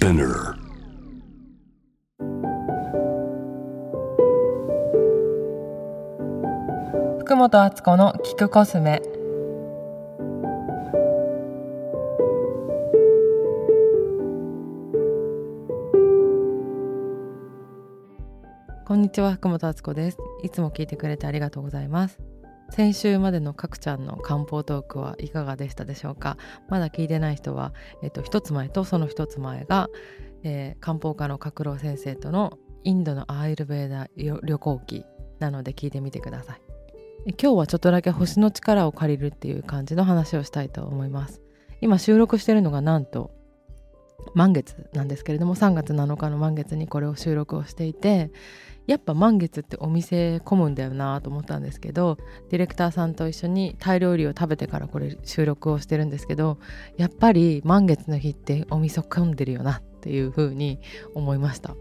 Spinner. 福本敦子の聞くコスメこんにちは福本敦子ですいつも聞いてくれてありがとうございます先週までのかくちゃんの漢方トークはいかがでしたでしょうか？まだ聞いてない人はえっと一つ前とその一つ前が、えー漢方科の角郎先生とのインドのアーユルベーダ旅行記なので聞いてみてください。今日はちょっとだけ星の力を借りるっていう感じの話をしたいと思います。今収録してるのがなんと満月なんですけれども3月7日の満月にこれを収録をしていてやっぱ満月ってお店混むんだよなと思ったんですけどディレクターさんと一緒にタイ料理を食べてからこれ収録をしてるんですけどやっぱり満月の日ってお店混んでるよなっていう風に思いました。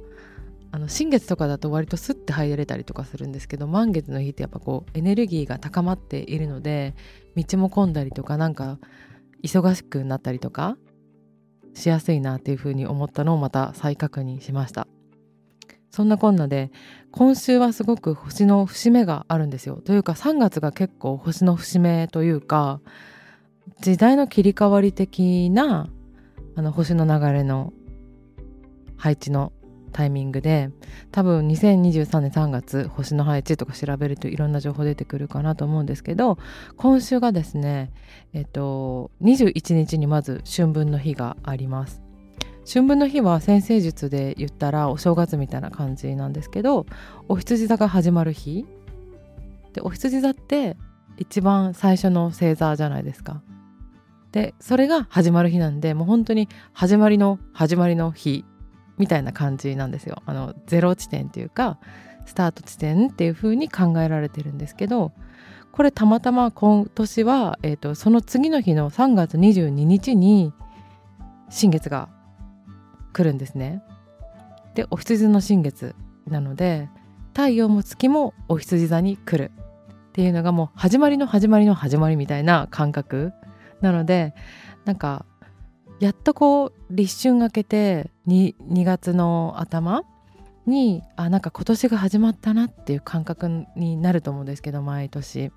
あの新月とかだと割とスッて入れたりとかするんですけど満月の日ってやっぱこうエネルギーが高まっているので道も混んだりとかなんか忙しくなったりとかしやすいなっていうふうに思ったのをまた再確認しました。そんなこんなで今週はすごく星の節目があるんですよ。というか3月が結構星の節目というか時代の切り替わり的なあの星の流れの配置のタイミングで多分2023年3月星の配置とか調べるといろんな情報出てくるかなと思うんですけど今週がですねえっと21日にまず春分の日があります。春分の日は先生術で言ったらお正月みたいな感じなんですけどお羊座が始まる日。でお羊座って一番最初の星座じゃないですか。でそれが始まる日なんでもう本当に始まりの始まりの日みたいな感じなんですよあのゼロ地点っていうかスタート地点っていう風に考えられてるんですけどこれたまたま今年は、えー、とその次の日の3月22日に新月が来るんですね。でお羊の新月なので太陽も月もお羊座に来るっていうのがもう始まりの始まりの始まりみたいな感覚なのでなんかやっとこう立春明けて 2, 2月の頭にあなんか今年が始まったなっていう感覚になると思うんですけど毎年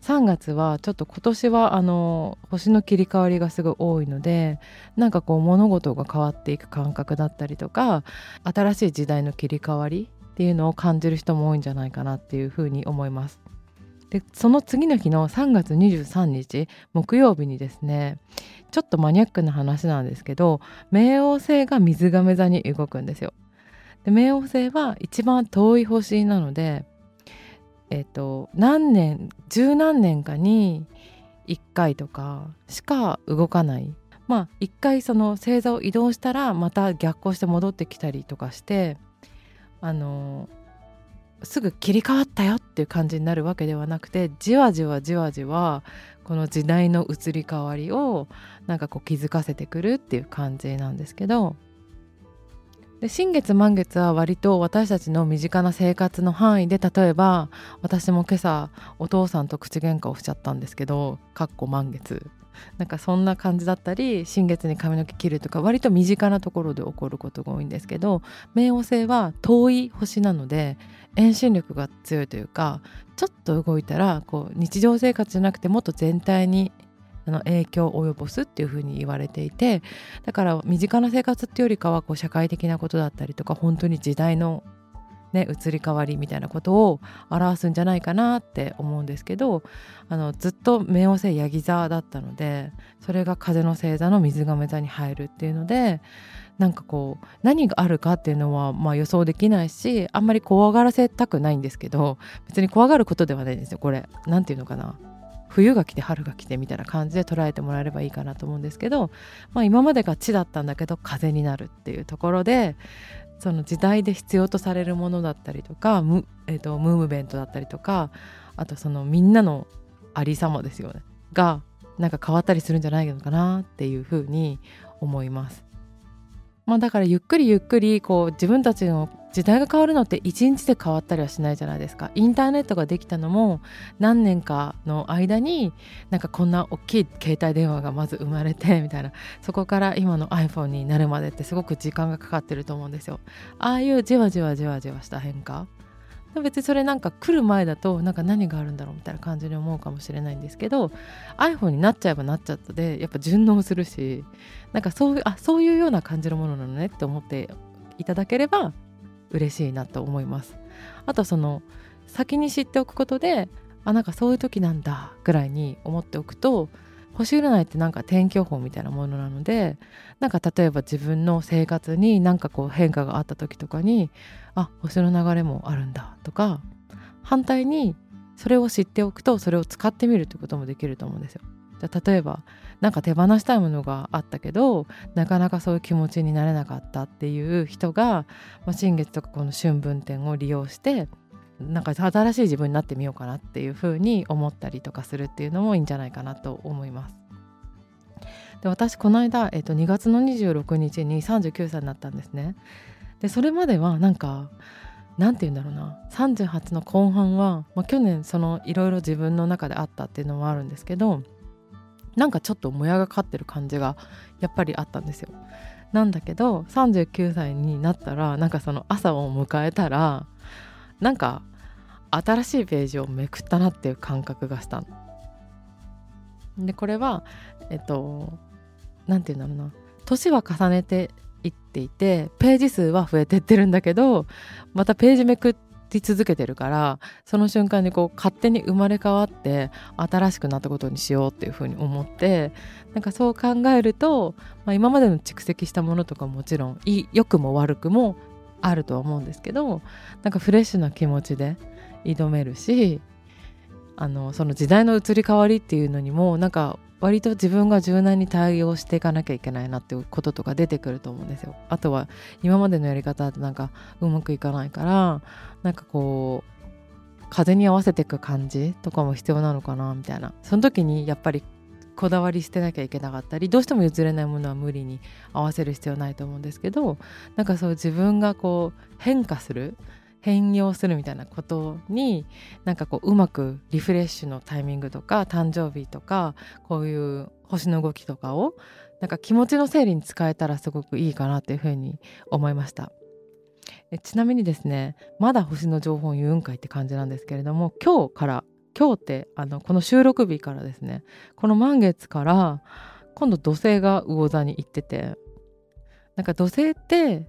3月はちょっと今年はあの星の切り替わりがすごい多いのでなんかこう物事が変わっていく感覚だったりとか新しい時代の切り替わりっていうのを感じる人も多いんじゃないかなっていうふうに思います。でその次の日の3月23日木曜日にですねちょっとマニアックな話なんですけど冥王星が水亀座に動くんですよ。で冥王星は一番遠い星なのでえっ、と何年十何年かに1回とかしか動かないまあ1回その星座を移動したらまた逆行して戻ってきたりとかしてあのすぐ切り替わったよっていう感じになるわけではなくてじわじわじわじわこの時代の移り変わりをなんかこう気づかせてくるっていう感じなんですけど。で新月満月は割と私たちの身近な生活の範囲で例えば私も今朝お父さんと口喧嘩をしちゃったんですけどかっこ満月。なんかそんな感じだったり新月に髪の毛切るとか割と身近なところで起こることが多いんですけど冥王星は遠い星なので遠心力が強いというかちょっと動いたらこう日常生活じゃなくてもっと全体にあの影響を及ぼすっていうふうに言われていてだから身近な生活っていうよりかはこう社会的なことだったりとか本当に時代のね、移り変わりみたいなことを表すんじゃないかなって思うんですけどあのずっと冥王星ヤギ座だったのでそれが風の星座の水亀座に入るっていうのでなんかこう何があるかっていうのはまあ予想できないしあんまり怖がらせたくないんですけど別に怖がることではないんですよこれ。何て言うのかな。冬が来て春が来てみたいな感じで捉えてもらえればいいかなと思うんですけど、まあ、今までが地だったんだけど風になるっていうところでその時代で必要とされるものだったりとかム,、えー、とムーブメントだったりとかあとそのみんなのありさまですよねがなんか変わったりするんじゃないのかなっていうふうに思います。まあ、だからゆっくりゆっくりこう自分たちの時代が変わるのって一日で変わったりはしないじゃないですか。インターネットができたのも何年かの間になんかこんな大きい携帯電話がまず生まれて みたいな。そこから今の iPhone になるまでってすごく時間がかかってると思うんですよ。ああいうじわじわじわじわした変化。別にそれなんか来る前だとなんか何があるんだろうみたいな感じに思うかもしれないんですけど iPhone になっちゃえばなっちゃったでやっぱ順応するしなんかそういうあそういうような感じのものなのねって思っていただければ嬉しいなと思います。あとその先に知っておくことであなんかそういう時なんだぐらいに思っておくと星占いってなんか天気予報みたいなものなのでなんか例えば自分の生活になんかこう変化があった時とかにあ星の流れもあるんだとか反対にそれを知っておくとそれを使ってみるってこともできると思うんですよ。例えば何か手放したいものがあったけどなかなかそういう気持ちになれなかったっていう人が、まあ、新月とかこの春分点を利用してなんか新しい自分になってみようかなっていうふうに思ったりとかするっていうのもいいんじゃないかなと思います。で私この間、えっと、2月の26日に39歳になったんですね。でそれまではなんか何て言うんだろうな38の後半は、まあ、去年そのいろいろ自分の中であったっていうのもあるんですけどなんかちょっともやがかってる感じがやっぱりあったんですよ。なんだけど39歳になったらなんかその朝を迎えたらなんか新しいページをめくったなっていう感覚がしたでこれはえっと何て言うんだろうな年は重ねていっていてページ数は増えてってるんだけどまたページめくって続けてるからその瞬間にこう勝手に生まれ変わって新しくなったことにしようっていうふうに思ってなんかそう考えると、まあ、今までの蓄積したものとかもちろん良くも悪くもあるとは思うんですけどなんかフレッシュな気持ちで挑めるしあのその時代の移り変わりっていうのにもなんか割と自分が柔軟に対応していかなきゃいけないなっていうこととか出てくると思うんですよ。あとは今までのやり方ってなんかうまくいかないからなんかこう風に合わせていく感じとかも必要なのかなみたいなその時にやっぱりこだわり捨てなきゃいけなかったりどうしても譲れないものは無理に合わせる必要ないと思うんですけどなんかそう自分がこう変化する変容するみたいなことになんかこううまくリフレッシュのタイミングとか誕生日とかこういう星の動きとかをなんか気持ちの整理に使えたらすごくいいかなっていうふうに思いました。えちなみにですねまだ星の情報を言うんかいって感じなんですけれども今日から今日ってあのこの収録日からですねこの満月から今度土星が魚座に行っててなんか土星って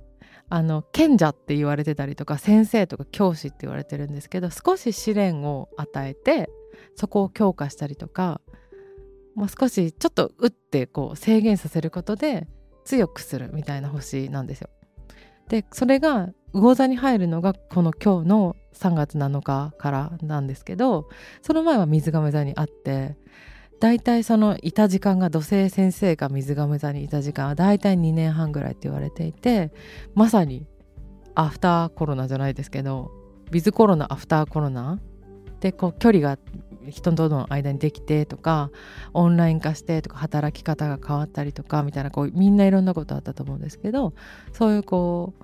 あの賢者って言われてたりとか先生とか教師って言われてるんですけど少し試練を与えてそこを強化したりとか、まあ、少しちょっと打ってこう制限させることで強くするみたいな星なんですよ。でそれが魚座に入るのがこの今日の3月7日からなんですけどその前は水亀座にあって大体そのいた時間が土星先生が水亀座にいた時間は大体2年半ぐらいって言われていてまさにアフターコロナじゃないですけどウィズコロナアフターコロナでこう距離が人との間にできてとかオンライン化してとか働き方が変わったりとかみたいなこうみんないろんなことあったと思うんですけどそういうこう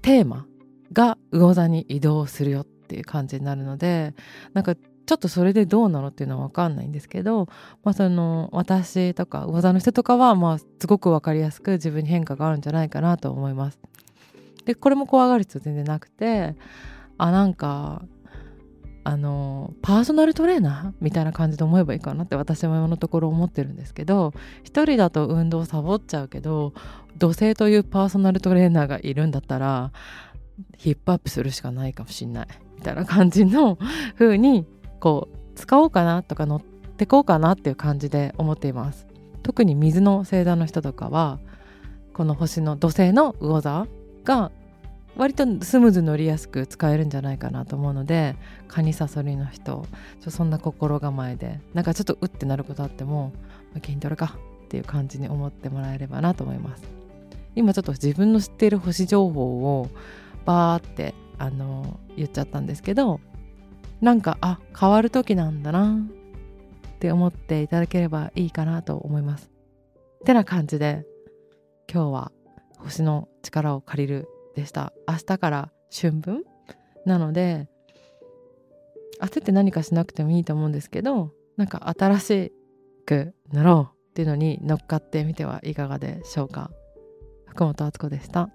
テーマが魚座に移動するよっていう感じになるのでなんかちょっとそれでどうなのっていうのは分かんないんですけど、まあ、その私とか魚座の人とかはまあすごく分かりやすく自分に変化があるんじゃないかなと思います。でこれも怖がる必要全然なくてあなんかあのパーソナルトレーナーみたいな感じで思えばいいかなって私も今のところ思ってるんですけど一人だと運動サボっちゃうけど土星というパーソナルトレーナーがいるんだったらヒップアップするしかないかもしんないみたいな感じの風にこう使おうかなとか乗ってこうかなっていう感じで思っています。特に水の星座の人とかはこの星の土星の魚座が割とスムーズ乗りやすく使えるんじゃないかなと思うのでカニサソリの人そんな心構えでなんかちょっとうってなることあっても筋トレかっていう感じに思ってもらえればなと思います。今ちょっと自分の知っている星情報をバーってあの言っちゃったんですけどなんかあ変わる時なんだなって思っていただければいいかなと思います。ってな感じで今日は星の力を借りるでした明日から春分？なので焦って何かしなくてもいいと思うんですけどなんか新しくなろうっていうのに乗っかってみてはいかがでしょうか福本敦子でした。